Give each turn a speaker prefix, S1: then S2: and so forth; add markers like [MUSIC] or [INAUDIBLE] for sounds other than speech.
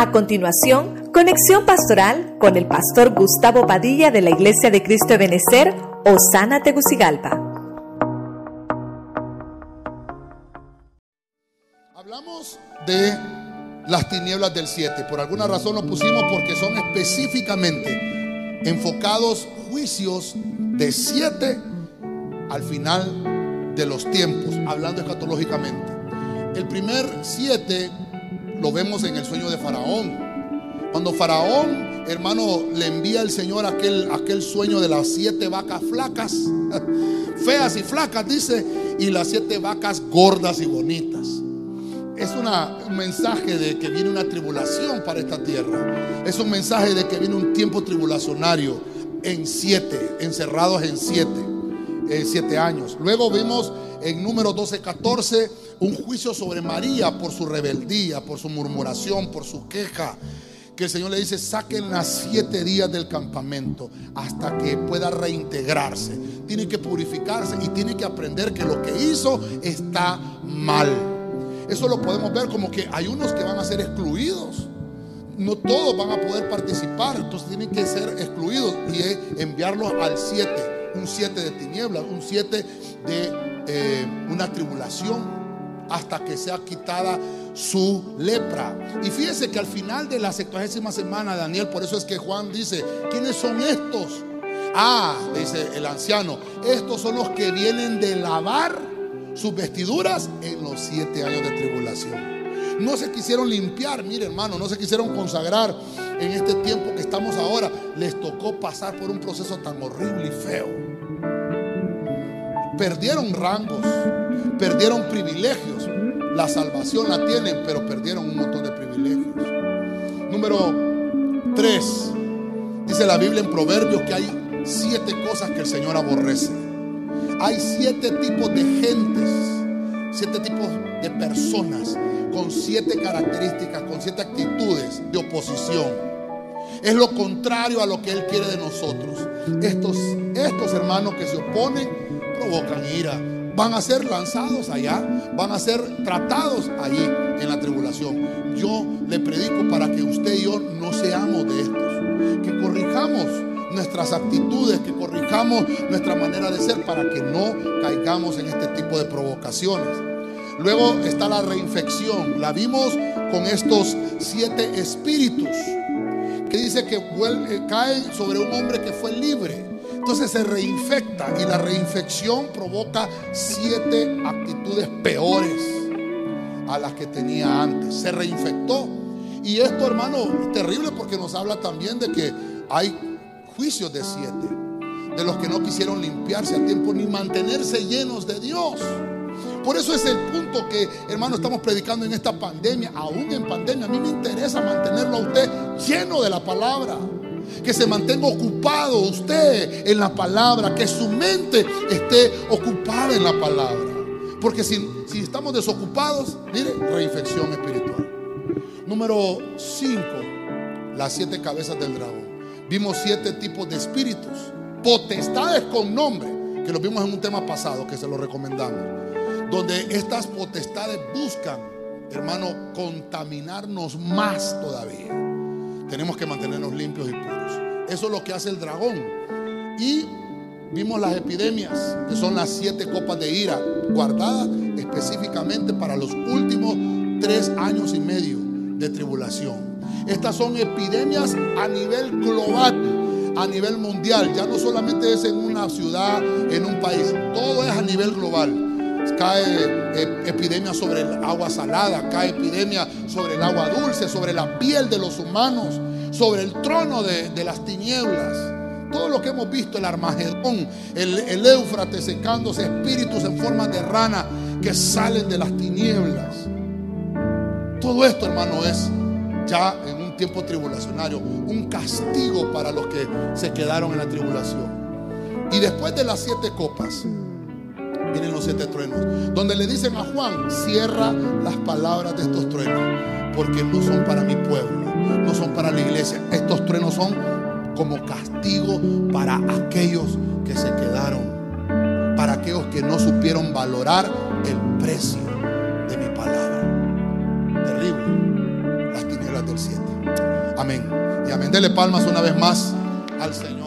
S1: A continuación, conexión pastoral con el pastor Gustavo Padilla de la Iglesia de Cristo de Benecer, Osana Tegucigalpa.
S2: Hablamos de las tinieblas del 7. Por alguna razón lo pusimos porque son específicamente enfocados juicios de 7 al final de los tiempos, hablando escatológicamente. El primer 7 lo vemos en el sueño de Faraón. Cuando Faraón, hermano, le envía al Señor aquel, aquel sueño de las siete vacas flacas, [LAUGHS] feas y flacas, dice, y las siete vacas gordas y bonitas. Es una, un mensaje de que viene una tribulación para esta tierra. Es un mensaje de que viene un tiempo tribulacionario en siete, encerrados en siete, en siete años. Luego vimos en número 12, 14 un juicio sobre María por su rebeldía, por su murmuración, por su queja. Que el Señor le dice, saquen las siete días del campamento hasta que pueda reintegrarse. Tiene que purificarse y tiene que aprender que lo que hizo está mal. Eso lo podemos ver como que hay unos que van a ser excluidos. No todos van a poder participar, entonces tienen que ser excluidos y enviarlos al siete. Un siete de tinieblas, un siete de eh, una tribulación hasta que sea quitada su lepra. Y fíjese que al final de la sexagésima semana, Daniel, por eso es que Juan dice, ¿quiénes son estos? Ah, dice el anciano, estos son los que vienen de lavar sus vestiduras en los siete años de tribulación. No se quisieron limpiar, mire hermano, no se quisieron consagrar en este tiempo que estamos ahora. Les tocó pasar por un proceso tan horrible y feo. Perdieron rangos, perdieron privilegios. La salvación la tienen, pero perdieron un montón de privilegios. Número 3. Dice la Biblia en Proverbios que hay siete cosas que el Señor aborrece. Hay siete tipos de gentes, siete tipos de personas con siete características, con siete actitudes de oposición. Es lo contrario a lo que Él quiere de nosotros. Estos, estos hermanos que se oponen provocan ira, van a ser lanzados allá, van a ser tratados allí en la tribulación. Yo le predico para que usted y yo no seamos de estos, que corrijamos nuestras actitudes, que corrijamos nuestra manera de ser para que no caigamos en este tipo de provocaciones. Luego está la reinfección, la vimos con estos siete espíritus que dice que caen sobre un hombre que fue libre. Entonces se reinfecta y la reinfección provoca siete actitudes peores a las que tenía antes. Se reinfectó. Y esto, hermano, es terrible porque nos habla también de que hay juicios de siete, de los que no quisieron limpiarse a tiempo ni mantenerse llenos de Dios. Por eso es el punto que, hermano, estamos predicando en esta pandemia. Aún en pandemia, a mí me interesa mantenerlo a usted lleno de la palabra que se mantenga ocupado usted en la palabra, que su mente esté ocupada en la palabra. Porque si, si estamos desocupados, mire, reinfección espiritual. Número 5, las siete cabezas del dragón. Vimos siete tipos de espíritus, potestades con nombre, que lo vimos en un tema pasado, que se lo recomendamos. Donde estas potestades buscan, hermano, contaminarnos más todavía tenemos que mantenernos limpios y puros. Eso es lo que hace el dragón. Y vimos las epidemias, que son las siete copas de ira, guardadas específicamente para los últimos tres años y medio de tribulación. Estas son epidemias a nivel global, a nivel mundial. Ya no solamente es en una ciudad, en un país, todo es a nivel global cae eh, epidemia sobre el agua salada, cae epidemia sobre el agua dulce, sobre la piel de los humanos, sobre el trono de, las tinieblas. Todo lo que hemos visto, el Armagedón, el, el Éufrates secándose, espíritus en forma de rana que salen de las tinieblas. Todo esto, hermano, es ya en un tiempo tribulacionario, un castigo para los que se quedaron en la tribulación. Y después de las siete copas, vienen los siete truenos. Donde le dicen a Juan, cierra las palabras de estos truenos, porque no son para mi pueblo, no son para la iglesia. Estos truenos son como castigo para aquellos que se quedaron, para aquellos que no supieron valorar el precio de mi palabra. Terrible, las tinieblas del siete. Amén. Y amén. Dele palmas una vez más al Señor.